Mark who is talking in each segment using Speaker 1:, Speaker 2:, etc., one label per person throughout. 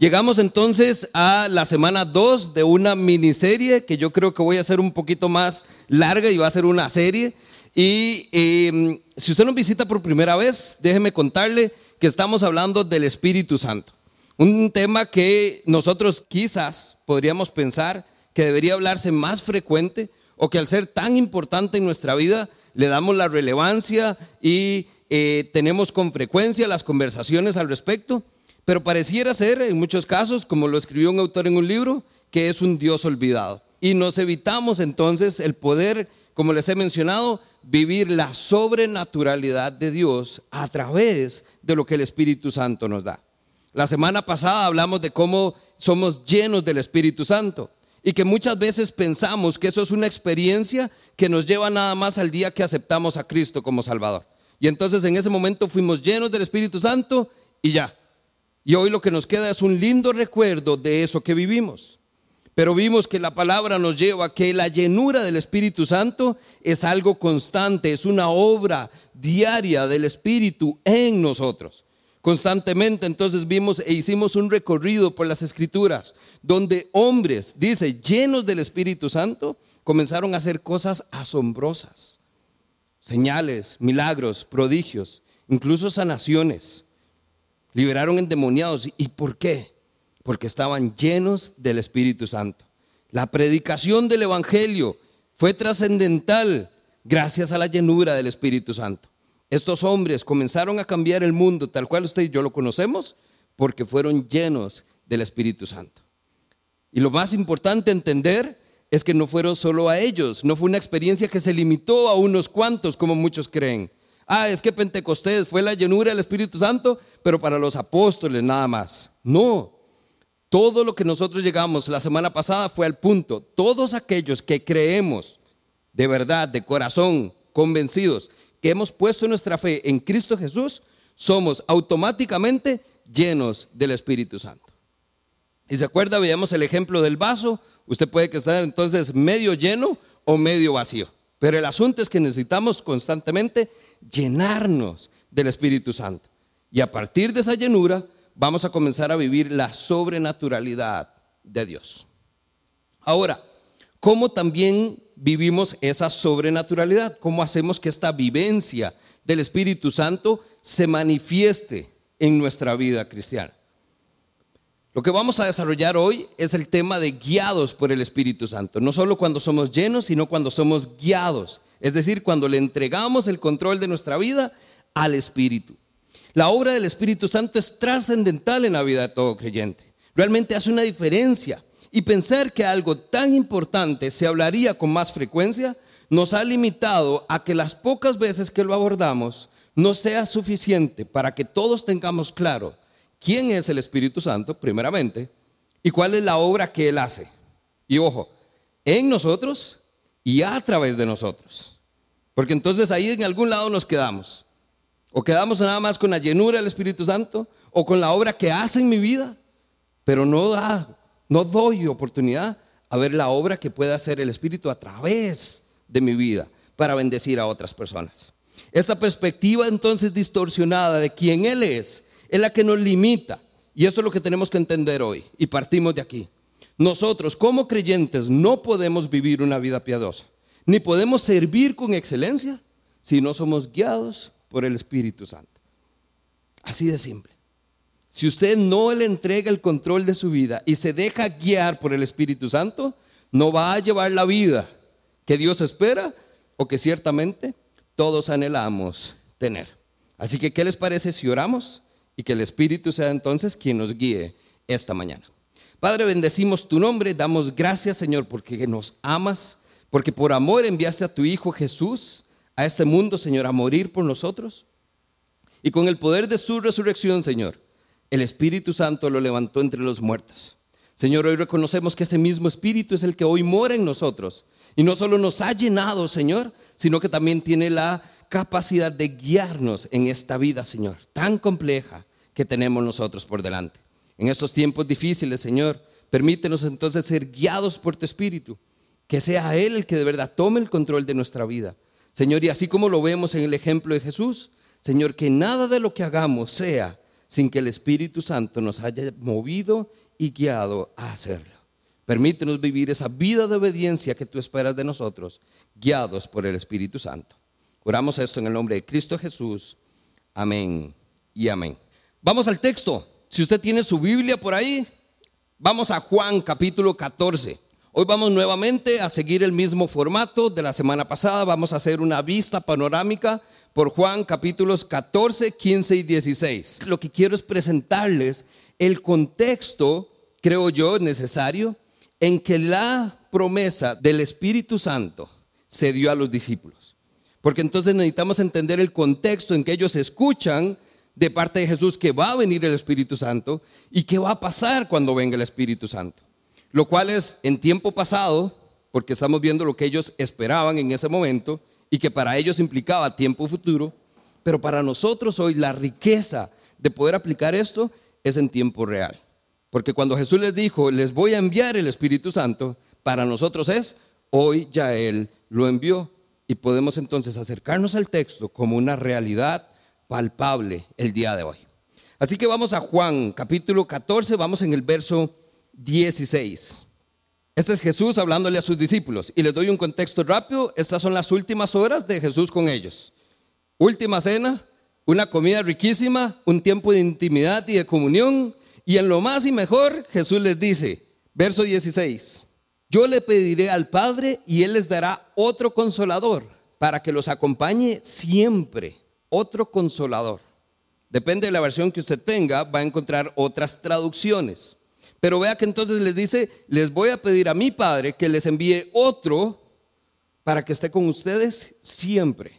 Speaker 1: Llegamos entonces a la semana 2 de una miniserie que yo creo que voy a hacer un poquito más larga y va a ser una serie. Y em, si usted nos visita por primera vez, déjeme contarle que estamos hablando del Espíritu Santo. Un tema que nosotros quizás podríamos pensar que debería hablarse más frecuente o que al ser tan importante en nuestra vida le damos la relevancia y eh, tenemos con frecuencia las conversaciones al respecto. Pero pareciera ser, en muchos casos, como lo escribió un autor en un libro, que es un Dios olvidado. Y nos evitamos entonces el poder, como les he mencionado, vivir la sobrenaturalidad de Dios a través de lo que el Espíritu Santo nos da. La semana pasada hablamos de cómo somos llenos del Espíritu Santo y que muchas veces pensamos que eso es una experiencia que nos lleva nada más al día que aceptamos a Cristo como Salvador. Y entonces en ese momento fuimos llenos del Espíritu Santo y ya, y hoy lo que nos queda es un lindo recuerdo de eso que vivimos. Pero vimos que la palabra nos lleva a que la llenura del Espíritu Santo es algo constante, es una obra diaria del Espíritu en nosotros. Constantemente entonces vimos e hicimos un recorrido por las escrituras, donde hombres, dice, llenos del Espíritu Santo, comenzaron a hacer cosas asombrosas. Señales, milagros, prodigios, incluso sanaciones liberaron endemoniados. ¿Y por qué? Porque estaban llenos del Espíritu Santo. La predicación del Evangelio fue trascendental gracias a la llenura del Espíritu Santo. Estos hombres comenzaron a cambiar el mundo tal cual usted y yo lo conocemos porque fueron llenos del Espíritu Santo. Y lo más importante entender es que no fueron solo a ellos, no fue una experiencia que se limitó a unos cuantos como muchos creen ah, es que Pentecostés fue la llenura del Espíritu Santo, pero para los apóstoles nada más. No, todo lo que nosotros llegamos la semana pasada fue al punto. Todos aquellos que creemos de verdad, de corazón, convencidos, que hemos puesto nuestra fe en Cristo Jesús, somos automáticamente llenos del Espíritu Santo. Y se acuerda, veíamos el ejemplo del vaso, usted puede que esté entonces medio lleno o medio vacío. Pero el asunto es que necesitamos constantemente llenarnos del Espíritu Santo. Y a partir de esa llenura vamos a comenzar a vivir la sobrenaturalidad de Dios. Ahora, ¿cómo también vivimos esa sobrenaturalidad? ¿Cómo hacemos que esta vivencia del Espíritu Santo se manifieste en nuestra vida cristiana? Lo que vamos a desarrollar hoy es el tema de guiados por el Espíritu Santo. No solo cuando somos llenos, sino cuando somos guiados. Es decir, cuando le entregamos el control de nuestra vida al Espíritu. La obra del Espíritu Santo es trascendental en la vida de todo creyente. Realmente hace una diferencia. Y pensar que algo tan importante se hablaría con más frecuencia nos ha limitado a que las pocas veces que lo abordamos no sea suficiente para que todos tengamos claro quién es el Espíritu Santo, primeramente, y cuál es la obra que Él hace. Y ojo, en nosotros y a través de nosotros. Porque entonces ahí en algún lado nos quedamos. O quedamos nada más con la llenura del Espíritu Santo o con la obra que hace en mi vida, pero no da, no doy oportunidad a ver la obra que puede hacer el Espíritu a través de mi vida para bendecir a otras personas. Esta perspectiva entonces distorsionada de quién Él es es la que nos limita. Y eso es lo que tenemos que entender hoy. Y partimos de aquí. Nosotros como creyentes no podemos vivir una vida piadosa, ni podemos servir con excelencia si no somos guiados por el Espíritu Santo. Así de simple. Si usted no le entrega el control de su vida y se deja guiar por el Espíritu Santo, no va a llevar la vida que Dios espera o que ciertamente todos anhelamos tener. Así que, ¿qué les parece si oramos? y que el Espíritu sea entonces quien nos guíe esta mañana. Padre, bendecimos tu nombre, damos gracias Señor porque nos amas, porque por amor enviaste a tu Hijo Jesús a este mundo, Señor, a morir por nosotros. Y con el poder de su resurrección, Señor, el Espíritu Santo lo levantó entre los muertos. Señor, hoy reconocemos que ese mismo Espíritu es el que hoy mora en nosotros. Y no solo nos ha llenado, Señor, sino que también tiene la capacidad de guiarnos en esta vida, Señor, tan compleja, que tenemos nosotros por delante. En estos tiempos difíciles, Señor, permítenos entonces ser guiados por tu Espíritu, que sea Él el que de verdad tome el control de nuestra vida. Señor, y así como lo vemos en el ejemplo de Jesús, Señor, que nada de lo que hagamos sea sin que el Espíritu Santo nos haya movido y guiado a hacerlo. Permítenos vivir esa vida de obediencia que tú esperas de nosotros, guiados por el Espíritu Santo. Oramos esto en el nombre de Cristo Jesús. Amén y amén. Vamos al texto. Si usted tiene su Biblia por ahí, vamos a Juan capítulo 14. Hoy vamos nuevamente a seguir el mismo formato de la semana pasada. Vamos a hacer una vista panorámica por Juan capítulos 14, 15 y 16. Lo que quiero es presentarles el contexto, creo yo, necesario en que la promesa del Espíritu Santo se dio a los discípulos. Porque entonces necesitamos entender el contexto en que ellos escuchan de parte de Jesús que va a venir el Espíritu Santo y qué va a pasar cuando venga el Espíritu Santo. Lo cual es en tiempo pasado, porque estamos viendo lo que ellos esperaban en ese momento y que para ellos implicaba tiempo futuro, pero para nosotros hoy la riqueza de poder aplicar esto es en tiempo real. Porque cuando Jesús les dijo, les voy a enviar el Espíritu Santo, para nosotros es, hoy ya Él lo envió. Y podemos entonces acercarnos al texto como una realidad palpable el día de hoy. Así que vamos a Juan capítulo 14, vamos en el verso 16. Este es Jesús hablándole a sus discípulos. Y les doy un contexto rápido. Estas son las últimas horas de Jesús con ellos. Última cena, una comida riquísima, un tiempo de intimidad y de comunión. Y en lo más y mejor, Jesús les dice, verso 16, yo le pediré al Padre y Él les dará otro consolador para que los acompañe siempre. Otro consolador. Depende de la versión que usted tenga, va a encontrar otras traducciones. Pero vea que entonces les dice, les voy a pedir a mi Padre que les envíe otro para que esté con ustedes siempre.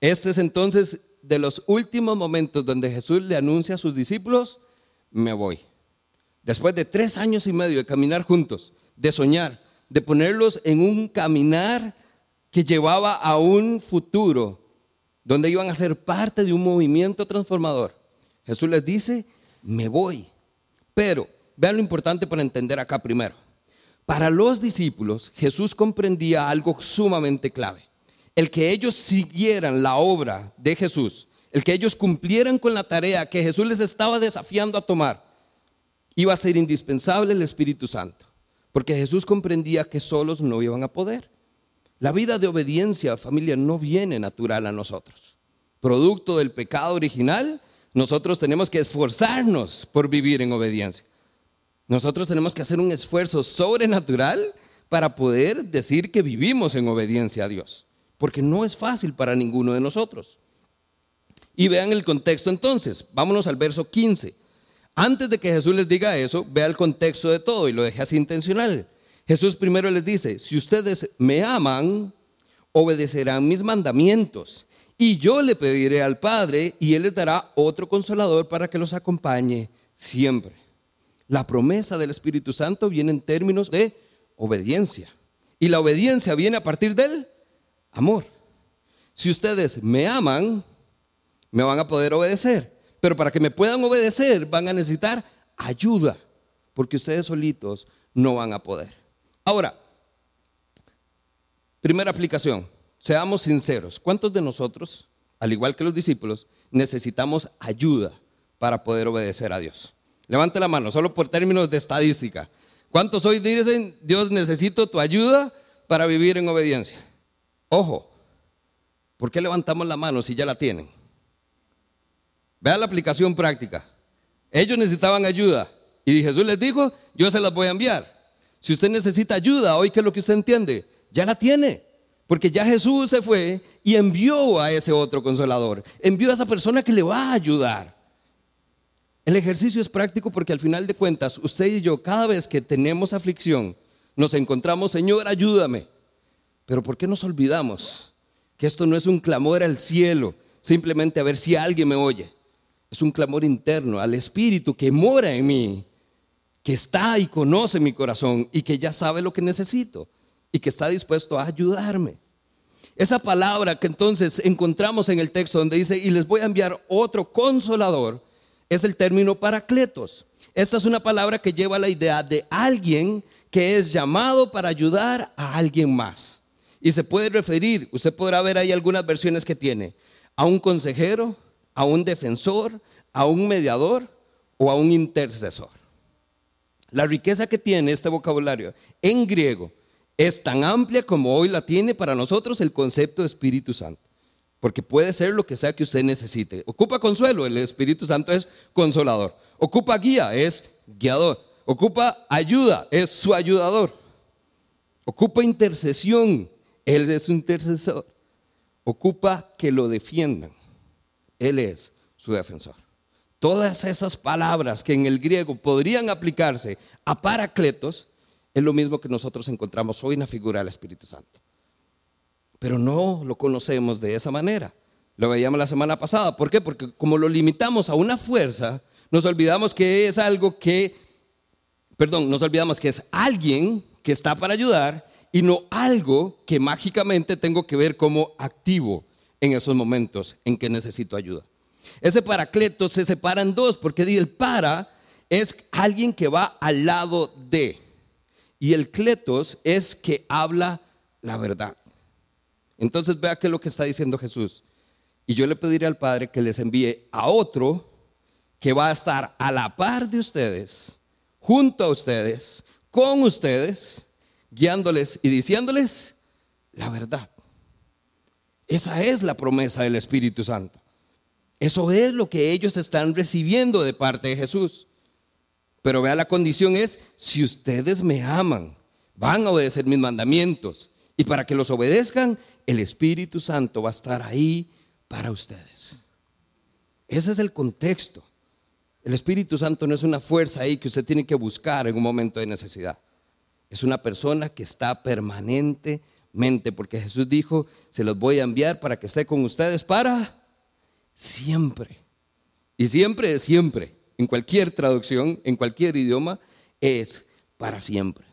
Speaker 1: Este es entonces de los últimos momentos donde Jesús le anuncia a sus discípulos, me voy. Después de tres años y medio de caminar juntos, de soñar, de ponerlos en un caminar que llevaba a un futuro donde iban a ser parte de un movimiento transformador. Jesús les dice, me voy. Pero, vean lo importante para entender acá primero. Para los discípulos, Jesús comprendía algo sumamente clave. El que ellos siguieran la obra de Jesús, el que ellos cumplieran con la tarea que Jesús les estaba desafiando a tomar, iba a ser indispensable el Espíritu Santo, porque Jesús comprendía que solos no iban a poder. La vida de obediencia, familia, no viene natural a nosotros. Producto del pecado original, nosotros tenemos que esforzarnos por vivir en obediencia. Nosotros tenemos que hacer un esfuerzo sobrenatural para poder decir que vivimos en obediencia a Dios, porque no es fácil para ninguno de nosotros. Y vean el contexto entonces. Vámonos al verso 15. Antes de que Jesús les diga eso, vea el contexto de todo y lo deje así intencional. Jesús primero les dice, si ustedes me aman, obedecerán mis mandamientos. Y yo le pediré al Padre y Él les dará otro consolador para que los acompañe siempre. La promesa del Espíritu Santo viene en términos de obediencia. Y la obediencia viene a partir del amor. Si ustedes me aman, me van a poder obedecer. Pero para que me puedan obedecer van a necesitar ayuda, porque ustedes solitos no van a poder. Ahora, primera aplicación, seamos sinceros. ¿Cuántos de nosotros, al igual que los discípulos, necesitamos ayuda para poder obedecer a Dios? Levante la mano, solo por términos de estadística. ¿Cuántos hoy dicen, Dios necesito tu ayuda para vivir en obediencia? Ojo, ¿por qué levantamos la mano si ya la tienen? Vean la aplicación práctica. Ellos necesitaban ayuda y Jesús les dijo, yo se las voy a enviar. Si usted necesita ayuda, hoy qué es lo que usted entiende, ya la tiene. Porque ya Jesús se fue y envió a ese otro consolador. Envió a esa persona que le va a ayudar. El ejercicio es práctico porque al final de cuentas, usted y yo, cada vez que tenemos aflicción, nos encontramos, Señor, ayúdame. Pero ¿por qué nos olvidamos que esto no es un clamor al cielo, simplemente a ver si alguien me oye? Es un clamor interno al Espíritu que mora en mí, que está y conoce mi corazón y que ya sabe lo que necesito y que está dispuesto a ayudarme. Esa palabra que entonces encontramos en el texto donde dice, y les voy a enviar otro consolador, es el término paracletos. Esta es una palabra que lleva la idea de alguien que es llamado para ayudar a alguien más. Y se puede referir, usted podrá ver ahí algunas versiones que tiene, a un consejero, a un defensor, a un mediador o a un intercesor. La riqueza que tiene este vocabulario en griego es tan amplia como hoy la tiene para nosotros el concepto de Espíritu Santo. Porque puede ser lo que sea que usted necesite. Ocupa consuelo, el Espíritu Santo es consolador. Ocupa guía, es guiador. Ocupa ayuda, es su ayudador. Ocupa intercesión, Él es su intercesor. Ocupa que lo defiendan, Él es su defensor. Todas esas palabras que en el griego podrían aplicarse a paracletos es lo mismo que nosotros encontramos hoy en la figura del Espíritu Santo. Pero no lo conocemos de esa manera. Lo veíamos la semana pasada. ¿Por qué? Porque como lo limitamos a una fuerza, nos olvidamos que es algo que, perdón, nos olvidamos que es alguien que está para ayudar y no algo que mágicamente tengo que ver como activo en esos momentos en que necesito ayuda. Ese paracleto se separa en dos, porque el para es alguien que va al lado de, y el cletos es que habla la verdad. Entonces vea qué es lo que está diciendo Jesús. Y yo le pediré al Padre que les envíe a otro que va a estar a la par de ustedes, junto a ustedes, con ustedes, guiándoles y diciéndoles la verdad. Esa es la promesa del Espíritu Santo. Eso es lo que ellos están recibiendo de parte de Jesús. Pero vea, la condición es, si ustedes me aman, van a obedecer mis mandamientos. Y para que los obedezcan, el Espíritu Santo va a estar ahí para ustedes. Ese es el contexto. El Espíritu Santo no es una fuerza ahí que usted tiene que buscar en un momento de necesidad. Es una persona que está permanentemente, porque Jesús dijo, se los voy a enviar para que esté con ustedes para siempre. Y siempre es siempre. En cualquier traducción, en cualquier idioma, es para siempre.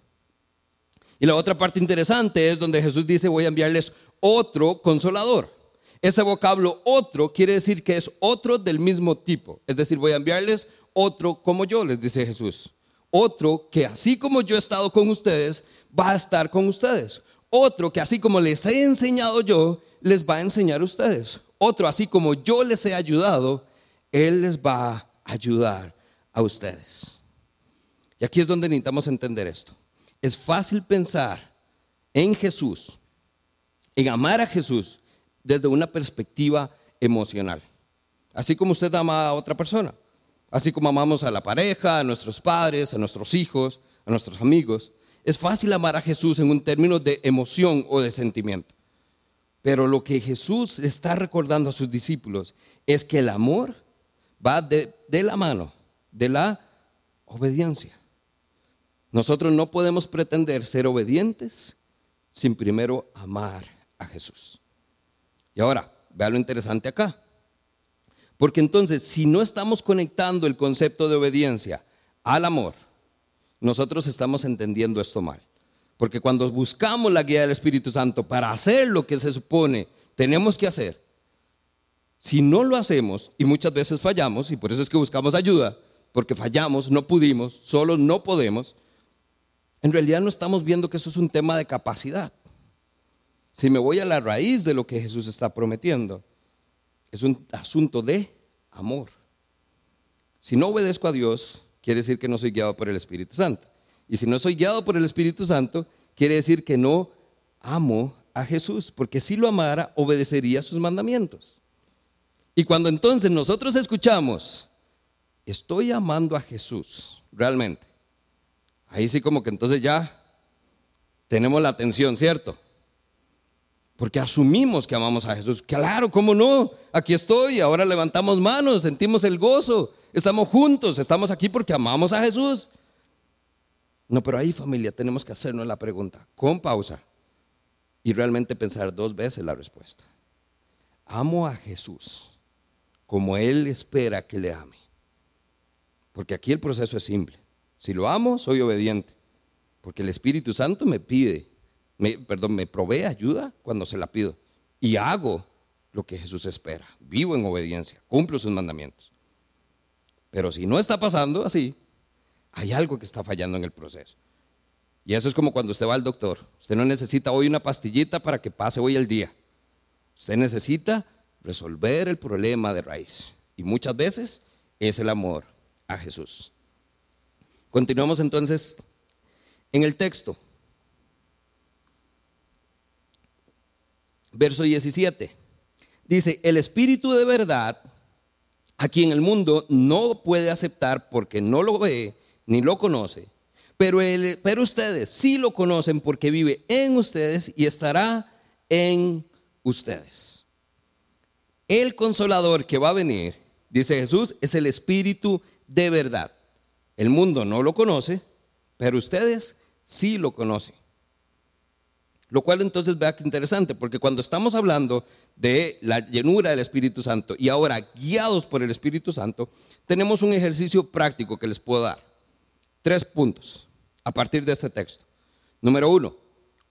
Speaker 1: Y la otra parte interesante es donde Jesús dice, voy a enviarles otro consolador. Ese vocablo otro quiere decir que es otro del mismo tipo. Es decir, voy a enviarles otro como yo, les dice Jesús. Otro que así como yo he estado con ustedes, va a estar con ustedes. Otro que así como les he enseñado yo, les va a enseñar a ustedes otro, así como yo les he ayudado, Él les va a ayudar a ustedes. Y aquí es donde necesitamos entender esto. Es fácil pensar en Jesús, en amar a Jesús desde una perspectiva emocional. Así como usted ama a otra persona. Así como amamos a la pareja, a nuestros padres, a nuestros hijos, a nuestros amigos. Es fácil amar a Jesús en un término de emoción o de sentimiento. Pero lo que Jesús está recordando a sus discípulos es que el amor va de, la mano de la obediencia. Nosotros no podemos pretender ser obedientes sin primero amar a Jesús. Y ahora, vea lo interesante acá. Porque entonces, si no estamos conectando el concepto de obediencia al amor, nosotros estamos entendiendo esto mal. Porque cuando buscamos la guía del Espíritu Santo para hacer lo que se supone tenemos que hacer, si no lo hacemos, y muchas veces fallamos, y por eso es que buscamos ayuda, porque fallamos, no pudimos, solo no podemos, en realidad no estamos viendo que eso es un tema de capacidad. Si me voy a la raíz de lo que Jesús está prometiendo, es un asunto de amor. Si no obedezco a Dios, quiere decir que no soy guiado por el Espíritu Santo. Y si no soy guiado por el Espíritu Santo, quiere decir que no amo a Jesús, porque si lo amara, obedecería sus mandamientos. Y cuando entonces nosotros escuchamos, estoy amando a Jesús, realmente, ahí sí como que entonces ya tenemos la atención, ¿cierto? Porque asumimos que amamos a Jesús. Claro, ¿cómo no? Aquí estoy, ahora levantamos manos, sentimos el gozo, estamos juntos, estamos aquí porque amamos a Jesús. No, pero ahí familia tenemos que hacernos la pregunta con pausa y realmente pensar dos veces la respuesta. Amo a Jesús como Él espera que le ame. Porque aquí el proceso es simple. Si lo amo, soy obediente. Porque el Espíritu Santo me pide, perdón, me provee ayuda cuando se la pido. Y hago lo que Jesús espera. Vivo en obediencia, cumplo sus mandamientos. Pero si no está pasando así, hay algo que está fallando en el proceso. Y eso es como cuando usted va al doctor. Usted no necesita hoy una pastillita para que pase hoy el día. Usted necesita resolver el problema de raíz. Y muchas veces es el amor a Jesús. Continuamos entonces en el texto. Verso 17. Dice, el Espíritu de verdad, a quien el mundo no puede aceptar porque no lo ve ni lo conoce, pero, pero ustedes sí lo conocen porque vive en ustedes y estará en ustedes. El consolador que va a venir, dice Jesús, es el Espíritu de verdad. El mundo no lo conoce, pero ustedes sí lo conocen. Lo cual entonces vea que interesante, porque cuando estamos hablando de la llenura del Espíritu Santo y ahora guiados por el Espíritu Santo, tenemos un ejercicio práctico que les puedo dar. Tres puntos a partir de este texto. Número uno,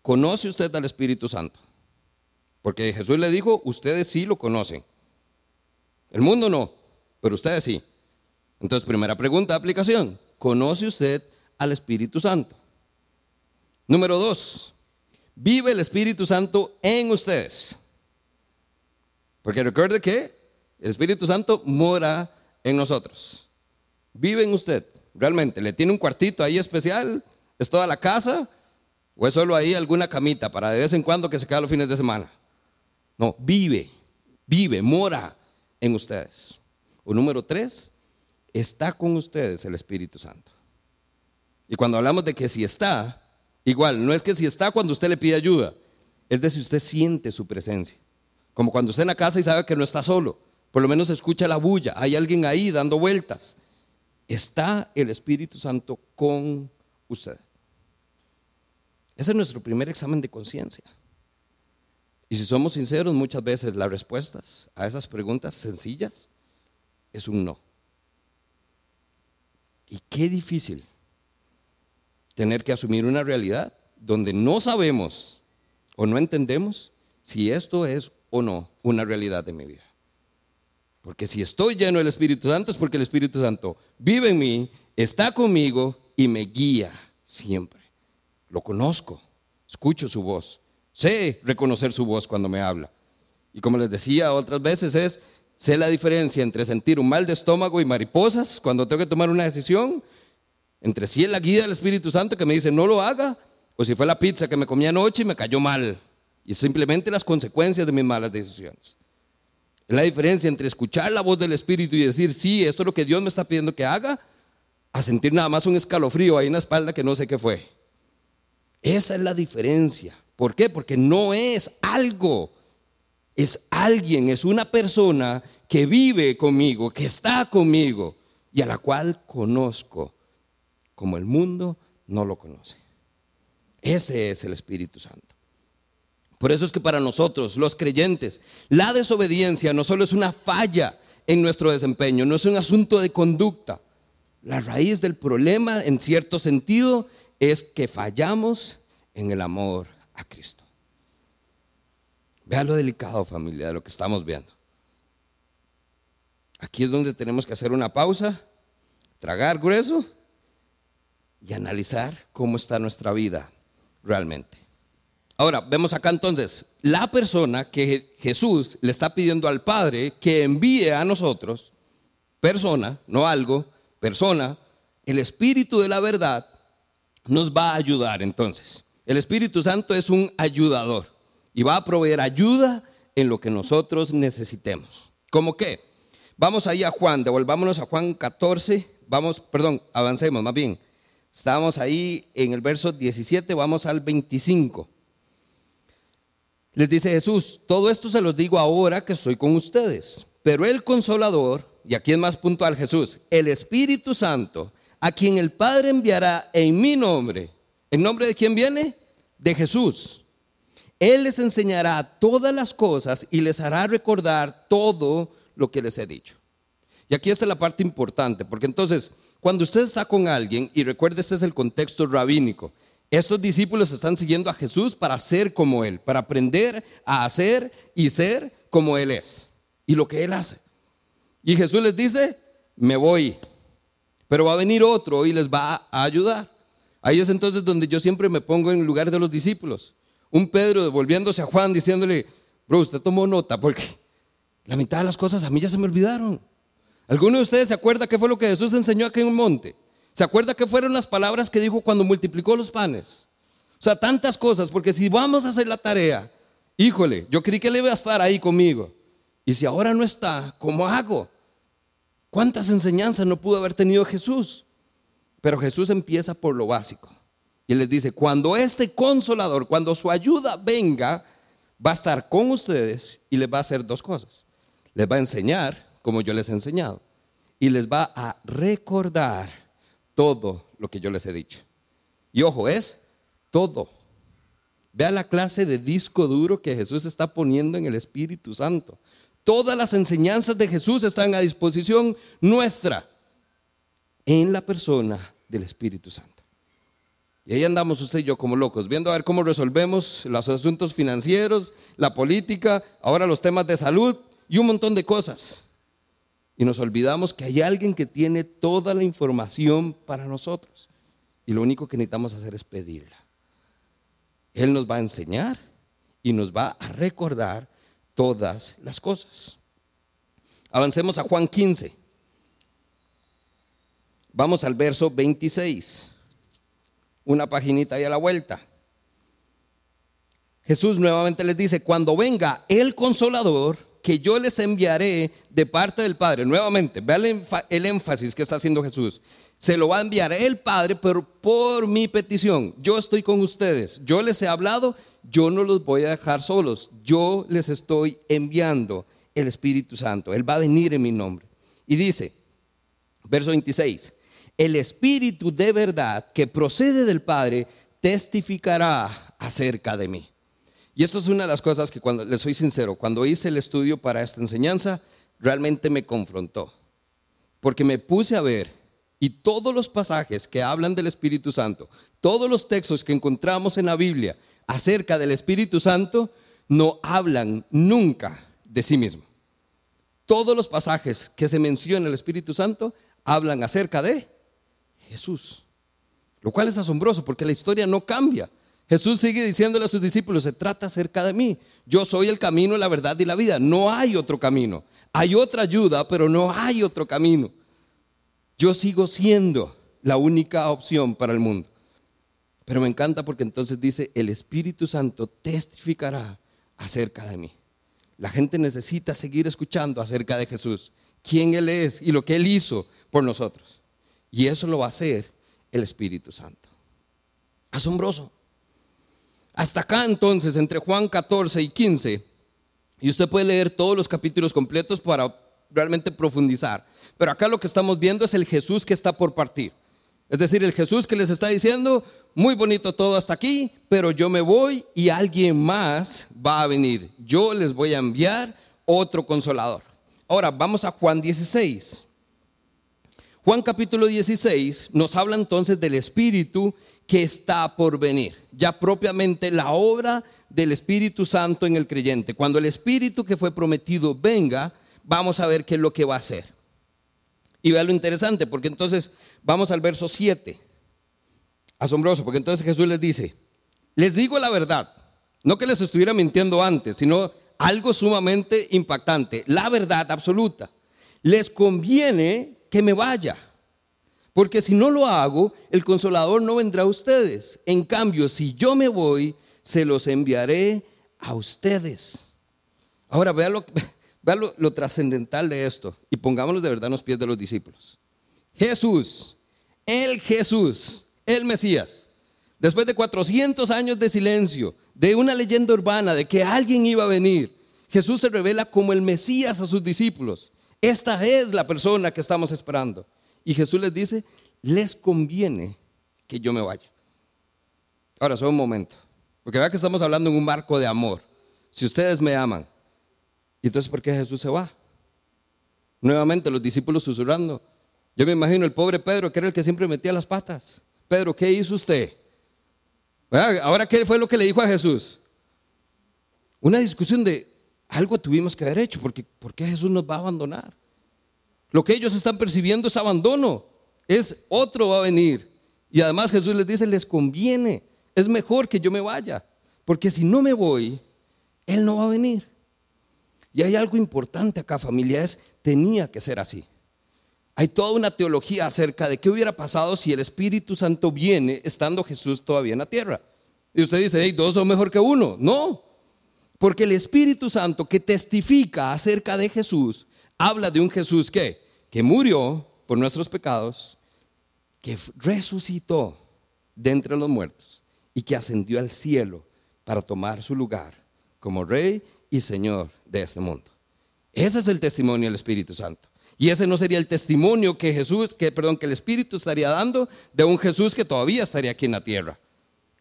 Speaker 1: ¿conoce usted al Espíritu Santo? Porque Jesús le dijo, ustedes sí lo conocen. El mundo no, pero ustedes sí. Entonces, primera pregunta aplicación, ¿conoce usted al Espíritu Santo? Número dos, vive el Espíritu Santo en ustedes. Porque recuerde que el Espíritu Santo mora en nosotros. Vive en usted, realmente. ¿Le tiene un cuartito ahí especial? ¿Es toda la casa? ¿O es solo ahí alguna camita para de vez en cuando que se queda los fines de semana? No, vive, vive, mora en ustedes. O número tres, está con ustedes el Espíritu Santo. Y cuando hablamos de que si está, igual, no es que si está cuando usted le pide ayuda, es de si usted siente su presencia. Como cuando usted en la casa y sabe que no está solo, por lo menos escucha la bulla, hay alguien ahí dando vueltas. Está el Espíritu Santo con usted. Ese es nuestro primer examen de conciencia. Y si somos sinceros, muchas veces las respuestas a esas preguntas sencillas es un no. Y qué difícil tener que asumir una realidad donde no sabemos o no entendemos si esto es o no una realidad de mi vida. Porque si estoy lleno del Espíritu Santo es porque el Espíritu Santo vive en mí, está conmigo y me guía siempre. Lo conozco, escucho su voz, sé reconocer su voz cuando me habla. Y como les decía otras veces es Sé la diferencia entre sentir un mal de estómago y mariposas cuando tengo que tomar una decisión, entre si es la guía del Espíritu Santo que me dice no lo haga, o si fue la pizza que me comí anoche y me cayó mal. Y simplemente las consecuencias de mis malas decisiones. La diferencia entre escuchar la voz del Espíritu y decir, sí, esto es lo que Dios me está pidiendo que haga, a sentir nada más un escalofrío ahí en la espalda que no sé qué fue. Esa es la diferencia. ¿Por qué? Porque no es algo es alguien, es una persona que vive conmigo, que está conmigo y a la cual conozco como el mundo no lo conoce. Ese es el Espíritu Santo. Por eso es que para nosotros, los creyentes, la desobediencia no solo es una falla en nuestro desempeño, no es un asunto de conducta. La raíz del problema, en cierto sentido, es que fallamos en el amor a Cristo. Vea lo delicado, familia, de lo que estamos viendo. Aquí es donde tenemos que hacer una pausa, tragar grueso y analizar cómo está nuestra vida realmente. Ahora, vemos acá entonces, la persona que Jesús le está pidiendo al Padre que envíe a nosotros, persona, no algo, persona, el Espíritu de la verdad, nos va a ayudar entonces. El Espíritu Santo es un ayudador y va a proveer ayuda en lo que nosotros necesitemos. ¿Cómo qué? Vamos ahí a Juan, devolvámonos a Juan 14, vamos, perdón, avancemos más bien. Estábamos ahí en el verso 17, vamos al 25. Les dice Jesús, todo esto se los digo ahora que estoy con ustedes, pero el consolador, y aquí es más puntual Jesús, el Espíritu Santo, a quien el Padre enviará en mi nombre. ¿En nombre de quién viene? De Jesús él les enseñará todas las cosas y les hará recordar todo lo que les he dicho. Y aquí está la parte importante, porque entonces, cuando usted está con alguien, y recuerde, este es el contexto rabínico, estos discípulos están siguiendo a Jesús para ser como Él, para aprender a hacer y ser como Él es, y lo que Él hace. Y Jesús les dice, me voy, pero va a venir otro y les va a ayudar. Ahí es entonces donde yo siempre me pongo en lugar de los discípulos. Un Pedro devolviéndose a Juan diciéndole, bro, usted tomó nota porque la mitad de las cosas a mí ya se me olvidaron. ¿Alguno de ustedes se acuerda qué fue lo que Jesús enseñó aquí en un monte? ¿Se acuerda qué fueron las palabras que dijo cuando multiplicó los panes? O sea, tantas cosas, porque si vamos a hacer la tarea, híjole, yo creí que él iba a estar ahí conmigo. Y si ahora no está, ¿cómo hago? ¿Cuántas enseñanzas no pudo haber tenido Jesús? Pero Jesús empieza por lo básico. Y les dice, cuando este consolador, cuando su ayuda venga, va a estar con ustedes y les va a hacer dos cosas. Les va a enseñar, como yo les he enseñado, y les va a recordar todo lo que yo les he dicho. Y ojo, es todo. Vea la clase de disco duro que Jesús está poniendo en el Espíritu Santo. Todas las enseñanzas de Jesús están a disposición nuestra en la persona del Espíritu Santo. Y ahí andamos usted y yo como locos, viendo a ver cómo resolvemos los asuntos financieros, la política, ahora los temas de salud y un montón de cosas. Y nos olvidamos que hay alguien que tiene toda la información para nosotros. Y lo único que necesitamos hacer es pedirla. Él nos va a enseñar y nos va a recordar todas las cosas. Avancemos a Juan 15. Vamos al verso 26 una paginita ahí a la vuelta. Jesús nuevamente les dice, cuando venga el consolador, que yo les enviaré de parte del Padre, nuevamente, vean el énfasis que está haciendo Jesús, se lo va a enviar el Padre, pero por mi petición, yo estoy con ustedes, yo les he hablado, yo no los voy a dejar solos, yo les estoy enviando el Espíritu Santo, Él va a venir en mi nombre. Y dice, verso 26, el Espíritu de verdad que procede del Padre testificará acerca de mí. Y esto es una de las cosas que cuando les soy sincero, cuando hice el estudio para esta enseñanza, realmente me confrontó. Porque me puse a ver y todos los pasajes que hablan del Espíritu Santo, todos los textos que encontramos en la Biblia acerca del Espíritu Santo, no hablan nunca de sí mismo. Todos los pasajes que se mencionan el Espíritu Santo hablan acerca de Jesús. Lo cual es asombroso porque la historia no cambia. Jesús sigue diciéndole a sus discípulos, se trata acerca de mí. Yo soy el camino, la verdad y la vida. No hay otro camino. Hay otra ayuda, pero no hay otro camino. Yo sigo siendo la única opción para el mundo. Pero me encanta porque entonces dice, el Espíritu Santo testificará acerca de mí. La gente necesita seguir escuchando acerca de Jesús, quién Él es y lo que Él hizo por nosotros. Y eso lo va a hacer el Espíritu Santo. Asombroso. Hasta acá entonces, entre Juan 14 y 15, y usted puede leer todos los capítulos completos para realmente profundizar. Pero acá lo que estamos viendo es el Jesús que está por partir. Es decir, el Jesús que les está diciendo, muy bonito todo hasta aquí, pero yo me voy y alguien más va a venir. Yo les voy a enviar otro consolador. Ahora vamos a Juan 16. Juan capítulo 16 nos habla entonces del Espíritu que está por venir, ya propiamente la obra del Espíritu Santo en el creyente. Cuando el Espíritu que fue prometido venga, vamos a ver qué es lo que va a hacer. Y vea lo interesante, porque entonces vamos al verso 7. Asombroso, porque entonces Jesús les dice, les digo la verdad, no que les estuviera mintiendo antes, sino algo sumamente impactante, la verdad absoluta. Les conviene que me vaya. Porque si no lo hago, el consolador no vendrá a ustedes. En cambio, si yo me voy, se los enviaré a ustedes. Ahora, vean lo, lo trascendental de esto y pongámonos de verdad en los pies de los discípulos. Jesús, el Jesús, el Mesías, después de 400 años de silencio, de una leyenda urbana de que alguien iba a venir, Jesús se revela como el Mesías a sus discípulos. Esta es la persona que estamos esperando. Y Jesús les dice, les conviene que yo me vaya. Ahora, solo un momento. Porque vea que estamos hablando en un marco de amor. Si ustedes me aman, ¿y entonces por qué Jesús se va? Nuevamente los discípulos susurrando. Yo me imagino el pobre Pedro, que era el que siempre metía las patas. Pedro, ¿qué hizo usted? Ahora, ¿qué fue lo que le dijo a Jesús? Una discusión de, algo tuvimos que haber hecho, porque ¿por qué Jesús nos va a abandonar? Lo que ellos están percibiendo es abandono, es otro va a venir. Y además Jesús les dice, les conviene, es mejor que yo me vaya, porque si no me voy, Él no va a venir. Y hay algo importante acá, familia, es, tenía que ser así. Hay toda una teología acerca de qué hubiera pasado si el Espíritu Santo viene estando Jesús todavía en la tierra. Y usted dice, hey, dos son mejor que uno. No, porque el Espíritu Santo que testifica acerca de Jesús, habla de un Jesús que, que murió por nuestros pecados, que resucitó de entre los muertos y que ascendió al cielo para tomar su lugar como Rey y Señor de este mundo. Ese es el testimonio del Espíritu Santo. Y ese no sería el testimonio que Jesús, que perdón, que el Espíritu estaría dando de un Jesús que todavía estaría aquí en la tierra,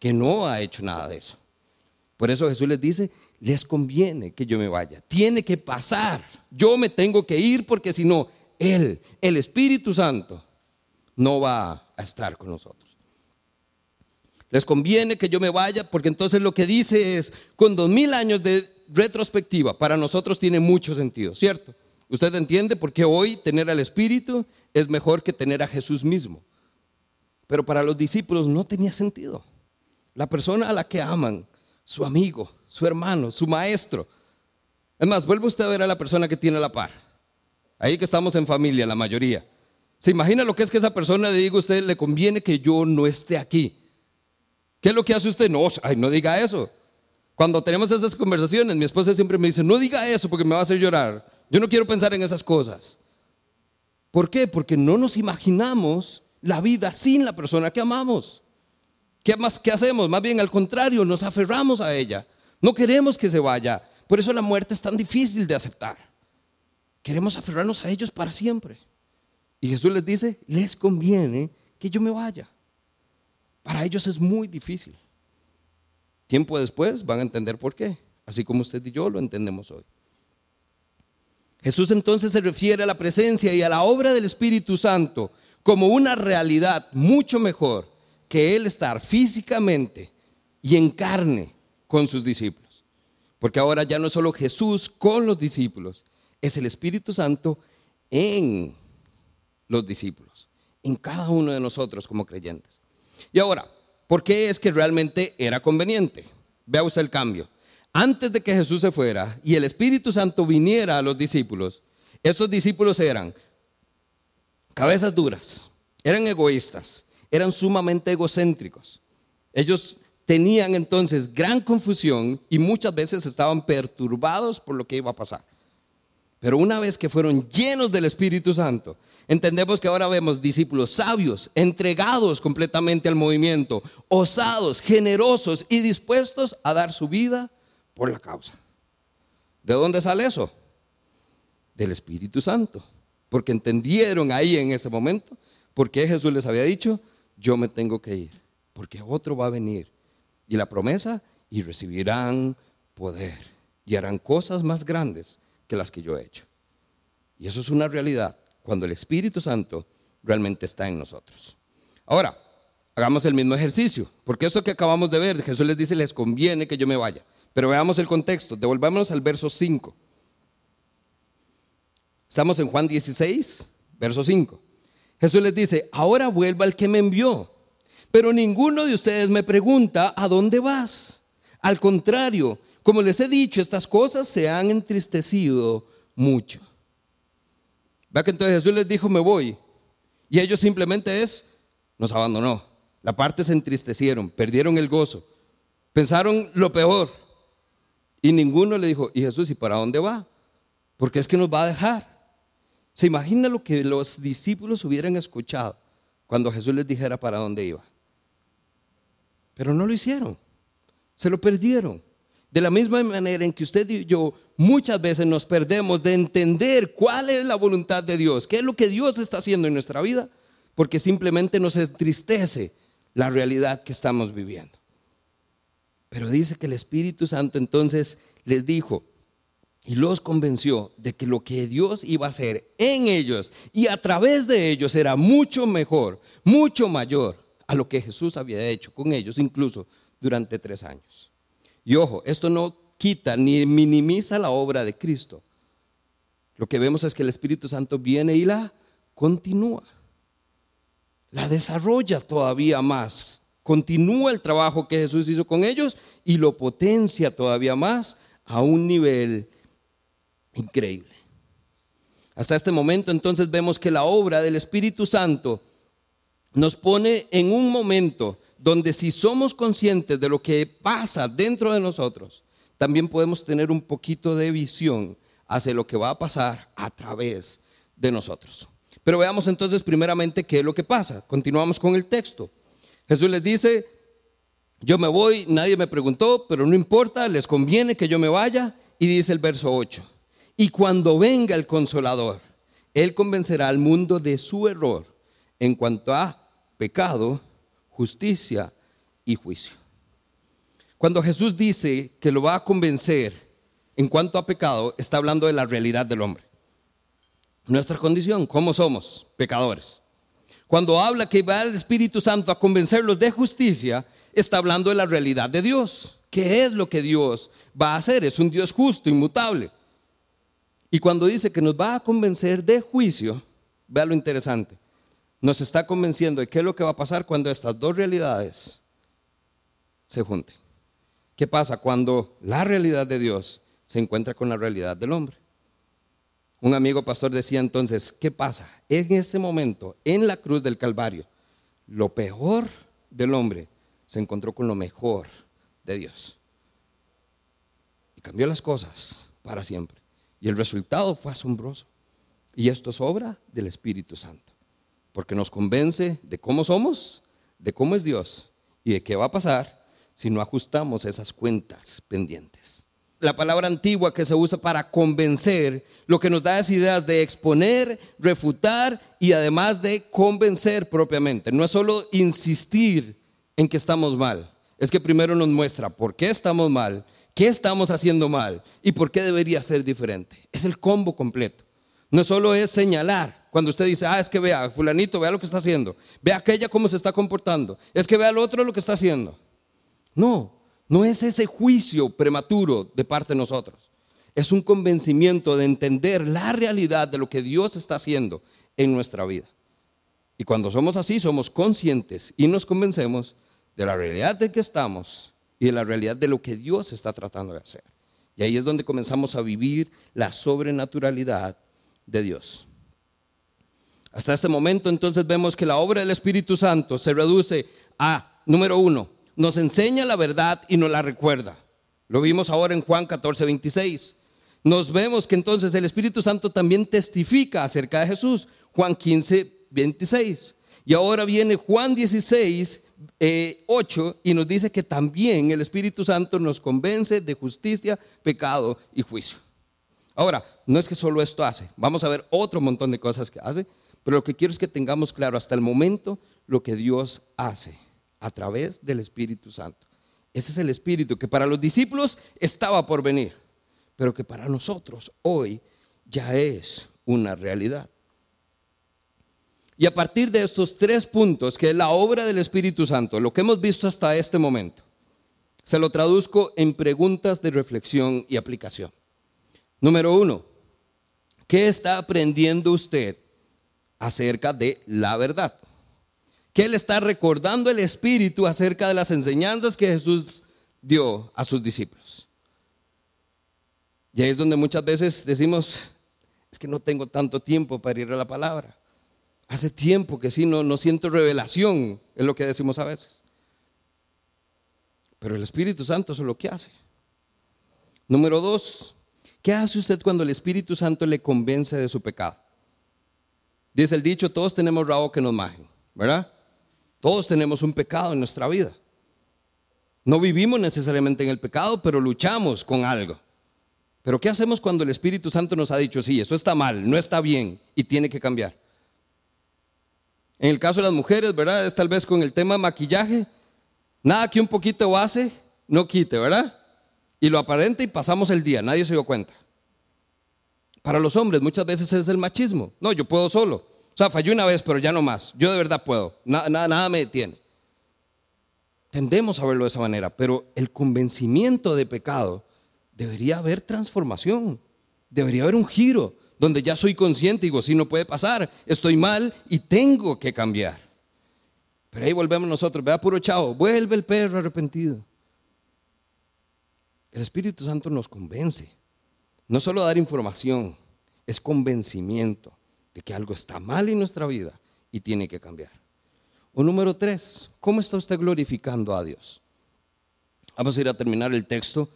Speaker 1: que no ha hecho nada de eso. Por eso Jesús les dice, les conviene que yo me vaya, tiene que pasar, yo me tengo que ir porque si no, Él, el Espíritu Santo, no va a estar con nosotros. Les conviene que yo me vaya porque entonces lo que dice es, con dos mil años de retrospectiva, para nosotros tiene mucho sentido, ¿cierto? Usted entiende por qué hoy tener al Espíritu es mejor que tener a Jesús mismo. Pero para los discípulos no tenía sentido. La persona a la que aman, su amigo, su hermano, su maestro. Es más, vuelve usted a ver a la persona que tiene la par. Ahí que estamos en familia, la mayoría. ¿Se imagina lo que es que esa persona le diga a usted, le conviene que yo no esté aquí? ¿Qué es lo que hace usted? No, ay, no diga eso. Cuando tenemos esas conversaciones, mi esposa siempre me dice, no diga eso porque me va a hacer llorar. Yo no quiero pensar en esas cosas. ¿Por qué? Porque no nos imaginamos la vida sin la persona que amamos. ¿Qué más qué hacemos? Más bien al contrario, nos aferramos a ella. No queremos que se vaya. Por eso la muerte es tan difícil de aceptar. Queremos aferrarnos a ellos para siempre. Y Jesús les dice, les conviene que yo me vaya. Para ellos es muy difícil. Tiempo después van a entender por qué, así como usted y yo lo entendemos hoy. Jesús entonces se refiere a la presencia y a la obra del Espíritu Santo como una realidad mucho mejor que Él estar físicamente y en carne con sus discípulos. Porque ahora ya no es solo Jesús con los discípulos, es el Espíritu Santo en los discípulos, en cada uno de nosotros como creyentes. Y ahora, ¿por qué es que realmente era conveniente? Vea usted el cambio antes de que Jesús se fuera y el Espíritu Santo viniera a los discípulos, estos discípulos eran cabezas duras, eran egoístas, eran sumamente egocéntricos. Ellos tenían entonces gran confusión y muchas veces estaban perturbados por lo que iba a pasar. Pero una vez que fueron llenos del Espíritu Santo, entendemos que ahora vemos discípulos sabios, entregados completamente al movimiento, osados, generosos y dispuestos a dar su vida por la causa. ¿De dónde sale eso? Del Espíritu Santo. Porque entendieron ahí en ese momento por qué Jesús les había dicho, yo me tengo que ir, porque otro va a venir. Y la promesa, y recibirán poder, y harán cosas más grandes que las que yo he hecho. Y eso es una realidad cuando el Espíritu Santo realmente está en nosotros. Ahora, hagamos el mismo ejercicio, porque esto que acabamos de ver, Jesús les dice, les conviene que yo me vaya. Pero veamos el contexto, devolvámonos al verso 5. Estamos en Juan 16, verso 5. Jesús les dice, ahora vuelva al que me envió. Pero ninguno de ustedes me pregunta, ¿a dónde vas? Al contrario, como les he dicho, estas cosas se han entristecido mucho. Vea que entonces Jesús les dijo, me voy. Y ellos simplemente es, nos abandonó. La parte se entristecieron, perdieron el gozo. Pensaron lo peor. Y ninguno le dijo, ¿y Jesús, ¿y para dónde va? Porque es que nos va a dejar. ¿Se imagina lo que los discípulos hubieran escuchado cuando Jesús les dijera para dónde iba? Pero no lo hicieron. Se lo perdieron. De la misma manera en que usted y yo muchas veces nos perdemos de entender cuál es la voluntad de Dios, qué es lo que Dios está haciendo en nuestra vida, porque simplemente nos entristece la realidad que estamos viviendo. Pero dice que el Espíritu Santo entonces les dijo y los convenció de que lo que Dios iba a hacer en ellos y a través de ellos era mucho mejor, mucho mayor a lo que Jesús había hecho con ellos, incluso durante tres años. Y ojo, esto no quita ni minimiza la obra de Cristo. Lo que vemos es que el Espíritu Santo viene y la continúa, la desarrolla todavía más continúa el trabajo que Jesús hizo con ellos y lo potencia todavía más a un nivel increíble. Hasta este momento entonces vemos que la obra del Espíritu Santo nos pone en un momento donde si somos conscientes de lo que pasa dentro de nosotros, también podemos tener un poquito de visión hacia lo que va a pasar a través de nosotros. Pero veamos entonces primeramente qué es lo que pasa. Continuamos con el texto. Jesús les dice, yo me voy, nadie me preguntó, pero no importa, les conviene que yo me vaya. Y dice el verso 8, y cuando venga el consolador, Él convencerá al mundo de su error en cuanto a pecado, justicia y juicio. Cuando Jesús dice que lo va a convencer en cuanto a pecado, está hablando de la realidad del hombre. Nuestra condición, ¿cómo somos? Pecadores. Cuando habla que va el Espíritu Santo a convencerlos de justicia, está hablando de la realidad de Dios. ¿Qué es lo que Dios va a hacer? Es un Dios justo, inmutable. Y cuando dice que nos va a convencer de juicio, vea lo interesante. Nos está convenciendo de qué es lo que va a pasar cuando estas dos realidades se junten. ¿Qué pasa cuando la realidad de Dios se encuentra con la realidad del hombre? Un amigo pastor decía entonces, ¿qué pasa? En ese momento, en la cruz del Calvario, lo peor del hombre se encontró con lo mejor de Dios. Y cambió las cosas para siempre. Y el resultado fue asombroso. Y esto es obra del Espíritu Santo. Porque nos convence de cómo somos, de cómo es Dios y de qué va a pasar si no ajustamos esas cuentas pendientes. La palabra antigua que se usa para convencer, lo que nos da es ideas de exponer, refutar y además de convencer propiamente. No es solo insistir en que estamos mal, es que primero nos muestra por qué estamos mal ¿Qué estamos haciendo mal? ¿Y por qué debería ser diferente? Es el combo completo. No solo es señalar. Cuando usted dice, ah, es que vea, fulanito, vea lo que está haciendo. Vea aquella cómo se está comportando. Es que vea al otro lo que está haciendo. No, no es ese juicio prematuro de parte de nosotros. Es un convencimiento de entender la realidad de lo que Dios está haciendo en nuestra vida. Y cuando somos así, somos conscientes y nos convencemos de la realidad de que estamos y de la realidad de lo que Dios está tratando de hacer. Y ahí es donde comenzamos a vivir la sobrenaturalidad de Dios. Hasta este momento entonces vemos que la obra del Espíritu Santo se reduce a, número uno, nos enseña la verdad y nos la recuerda. Lo vimos ahora en Juan 14, 26. Nos vemos que entonces el Espíritu Santo también testifica acerca de Jesús. Juan 15, 26. Y ahora viene Juan 16, 8 eh, y nos dice que también el Espíritu Santo nos convence de justicia, pecado y juicio. Ahora, no es que solo esto hace, vamos a ver otro montón de cosas que hace, pero lo que quiero es que tengamos claro hasta el momento lo que Dios hace a través del Espíritu Santo. Ese es el Espíritu que para los discípulos estaba por venir, pero que para nosotros hoy ya es una realidad. Y a partir de estos tres puntos, que es la obra del Espíritu Santo, lo que hemos visto hasta este momento, se lo traduzco en preguntas de reflexión y aplicación. Número uno, ¿qué está aprendiendo usted acerca de la verdad? ¿Qué le está recordando el Espíritu acerca de las enseñanzas que Jesús dio a sus discípulos? Y ahí es donde muchas veces decimos, es que no tengo tanto tiempo para ir a la palabra. Hace tiempo que sí, no, no siento revelación, es lo que decimos a veces. Pero el Espíritu Santo es lo que hace. Número dos, ¿qué hace usted cuando el Espíritu Santo le convence de su pecado? Dice el dicho, todos tenemos rabo que nos majen, ¿verdad? Todos tenemos un pecado en nuestra vida. No vivimos necesariamente en el pecado, pero luchamos con algo. Pero ¿qué hacemos cuando el Espíritu Santo nos ha dicho, sí, eso está mal, no está bien y tiene que cambiar? En el caso de las mujeres, ¿verdad? Es tal vez con el tema maquillaje. Nada que un poquito hace, no quite, ¿verdad? Y lo aparente y pasamos el día, nadie se dio cuenta. Para los hombres muchas veces es el machismo. No, yo puedo solo. O sea, fallé una vez, pero ya no más. Yo de verdad puedo. Nada, nada, nada me detiene. Tendemos a verlo de esa manera, pero el convencimiento de pecado debería haber transformación. Debería haber un giro donde ya soy consciente y digo, sí, no puede pasar, estoy mal y tengo que cambiar. Pero ahí volvemos nosotros, vea puro chavo, vuelve el perro arrepentido. El Espíritu Santo nos convence, no solo dar información, es convencimiento de que algo está mal en nuestra vida y tiene que cambiar. O número tres, ¿cómo está usted glorificando a Dios? Vamos a ir a terminar el texto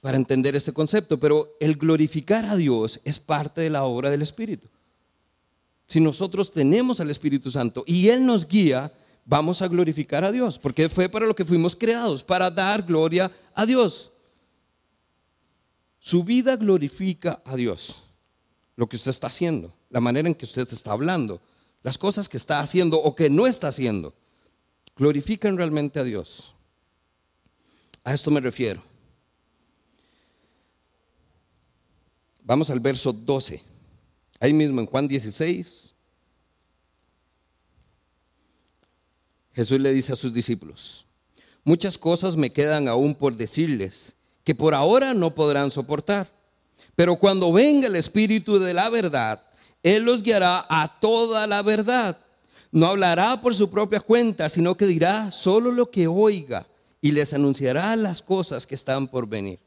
Speaker 1: para entender este concepto, pero el glorificar a Dios es parte de la obra del Espíritu. Si nosotros tenemos al Espíritu Santo y Él nos guía, vamos a glorificar a Dios, porque fue para lo que fuimos creados, para dar gloria a Dios. Su vida glorifica a Dios, lo que usted está haciendo, la manera en que usted está hablando, las cosas que está haciendo o que no está haciendo, glorifican realmente a Dios. A esto me refiero. Vamos al verso 12. Ahí mismo en Juan 16, Jesús le dice a sus discípulos, muchas cosas me quedan aún por decirles que por ahora no podrán soportar, pero cuando venga el Espíritu de la verdad, Él los guiará a toda la verdad. No hablará por su propia cuenta, sino que dirá solo lo que oiga y les anunciará las cosas que están por venir.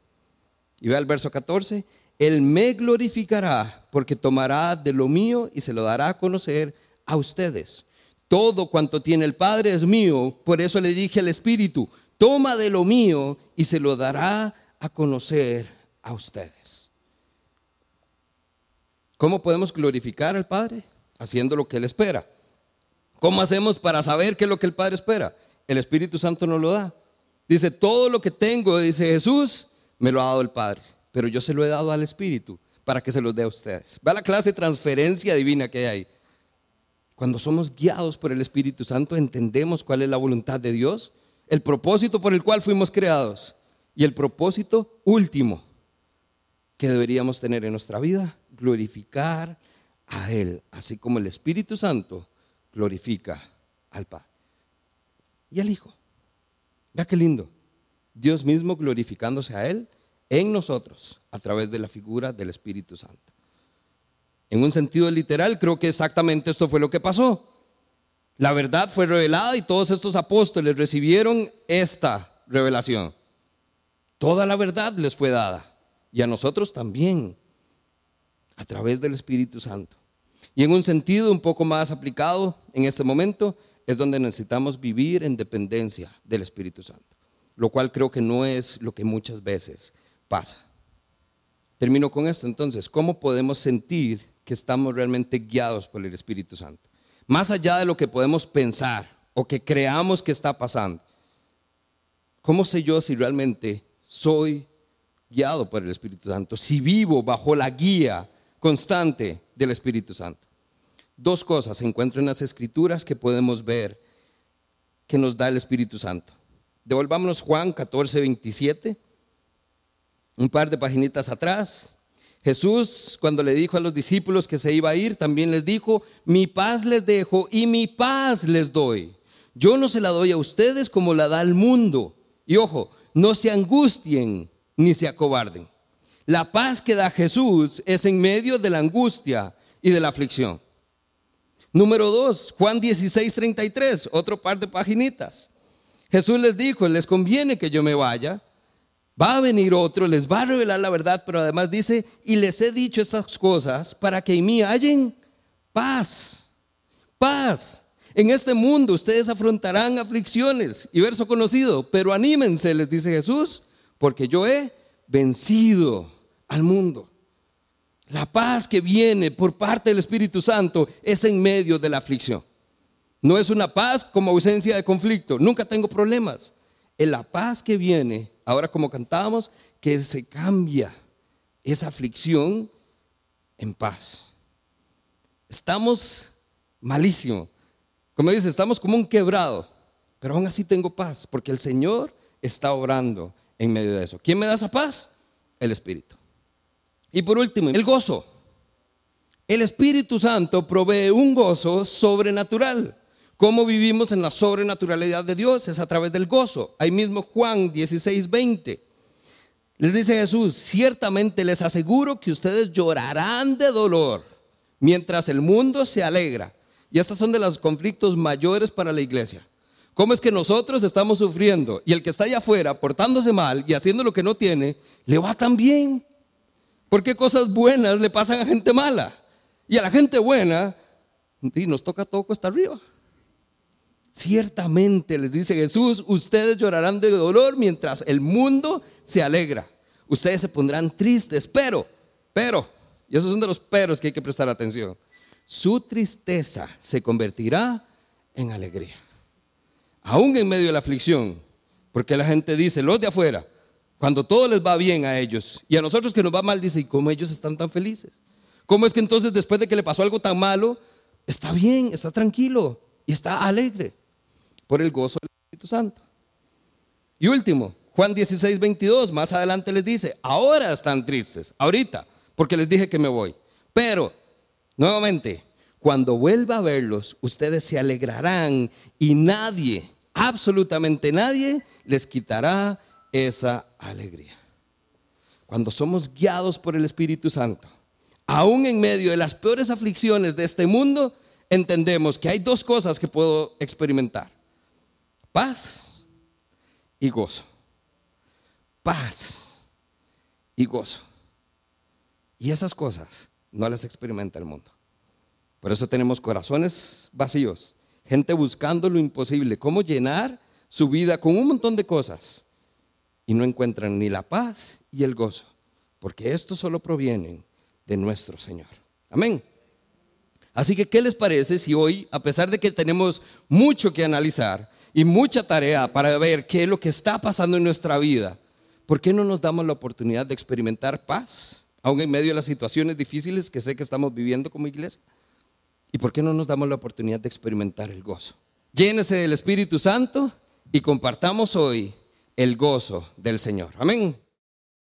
Speaker 1: Y ve el verso 14, él me glorificará porque tomará de lo mío y se lo dará a conocer a ustedes. Todo cuanto tiene el Padre es mío, por eso le dije al Espíritu, toma de lo mío y se lo dará a conocer a ustedes. ¿Cómo podemos glorificar al Padre? Haciendo lo que Él espera. ¿Cómo hacemos para saber qué es lo que el Padre espera? El Espíritu Santo nos lo da. Dice, todo lo que tengo, dice Jesús, me lo ha dado el Padre pero yo se lo he dado al Espíritu para que se los dé a ustedes. Va la clase de transferencia divina que hay ahí. Cuando somos guiados por el Espíritu Santo, entendemos cuál es la voluntad de Dios, el propósito por el cual fuimos creados y el propósito último que deberíamos tener en nuestra vida, glorificar a Él, así como el Espíritu Santo glorifica al Padre y al Hijo. Vea qué lindo. Dios mismo glorificándose a Él en nosotros a través de la figura del Espíritu Santo. En un sentido literal, creo que exactamente esto fue lo que pasó. La verdad fue revelada y todos estos apóstoles recibieron esta revelación. Toda la verdad les fue dada y a nosotros también a través del Espíritu Santo. Y en un sentido un poco más aplicado en este momento es donde necesitamos vivir en dependencia del Espíritu Santo, lo cual creo que no es lo que muchas veces pasa. Termino con esto entonces. ¿Cómo podemos sentir que estamos realmente guiados por el Espíritu Santo? Más allá de lo que podemos pensar o que creamos que está pasando. ¿Cómo sé yo si realmente soy guiado por el Espíritu Santo? Si vivo bajo la guía constante del Espíritu Santo. Dos cosas se encuentran en las escrituras que podemos ver que nos da el Espíritu Santo. Devolvámonos Juan 14, 27 un par de paginitas atrás. Jesús, cuando le dijo a los discípulos que se iba a ir, también les dijo, mi paz les dejo y mi paz les doy. Yo no se la doy a ustedes como la da el mundo. Y ojo, no se angustien ni se acobarden. La paz que da Jesús es en medio de la angustia y de la aflicción. Número dos, Juan 16, 33, otro par de paginitas. Jesús les dijo, les conviene que yo me vaya Va a venir otro, les va a revelar la verdad, pero además dice, y les he dicho estas cosas para que en mí hallen paz. Paz. En este mundo ustedes afrontarán aflicciones. Y verso conocido, pero anímense, les dice Jesús, porque yo he vencido al mundo. La paz que viene por parte del Espíritu Santo es en medio de la aflicción. No es una paz como ausencia de conflicto. Nunca tengo problemas. Es la paz que viene ahora como cantábamos, que se cambia esa aflicción en paz. Estamos malísimo. Como dice, estamos como un quebrado, pero aún así tengo paz, porque el Señor está obrando en medio de eso. ¿Quién me da esa paz? El Espíritu. Y por último, el gozo. El Espíritu Santo provee un gozo sobrenatural. ¿Cómo vivimos en la sobrenaturalidad de Dios? Es a través del gozo. Ahí mismo Juan 16, 20. Les dice Jesús, ciertamente les aseguro que ustedes llorarán de dolor mientras el mundo se alegra. Y estos son de los conflictos mayores para la iglesia. ¿Cómo es que nosotros estamos sufriendo y el que está allá afuera portándose mal y haciendo lo que no tiene, le va tan bien? ¿Por qué cosas buenas le pasan a gente mala? Y a la gente buena, y nos toca todo cuesta arriba. Ciertamente, les dice Jesús, ustedes llorarán de dolor mientras el mundo se alegra. Ustedes se pondrán tristes, pero, pero, y esos son de los peros que hay que prestar atención, su tristeza se convertirá en alegría. Aún en medio de la aflicción, porque la gente dice, los de afuera, cuando todo les va bien a ellos y a nosotros que nos va mal, dice, ¿y cómo ellos están tan felices? ¿Cómo es que entonces después de que le pasó algo tan malo, está bien, está tranquilo y está alegre? Por el gozo del Espíritu Santo. Y último, Juan 16, 22, más adelante les dice, ahora están tristes, ahorita, porque les dije que me voy. Pero, nuevamente, cuando vuelva a verlos, ustedes se alegrarán y nadie, absolutamente nadie, les quitará esa alegría. Cuando somos guiados por el Espíritu Santo, aún en medio de las peores aflicciones de este mundo, entendemos que hay dos cosas que puedo experimentar. Paz y gozo. Paz y gozo. Y esas cosas no las experimenta el mundo. Por eso tenemos corazones vacíos, gente buscando lo imposible, cómo llenar su vida con un montón de cosas y no encuentran ni la paz y el gozo, porque estos solo provienen de nuestro Señor. Amén. Así que, ¿qué les parece si hoy, a pesar de que tenemos mucho que analizar y mucha tarea para ver qué es lo que está pasando en nuestra vida, ¿por qué no nos damos la oportunidad de experimentar paz, aún en medio de las situaciones difíciles que sé que estamos viviendo como iglesia? ¿Y por qué no nos damos la oportunidad de experimentar el gozo? Llénese del Espíritu Santo y compartamos hoy el gozo del Señor. Amén.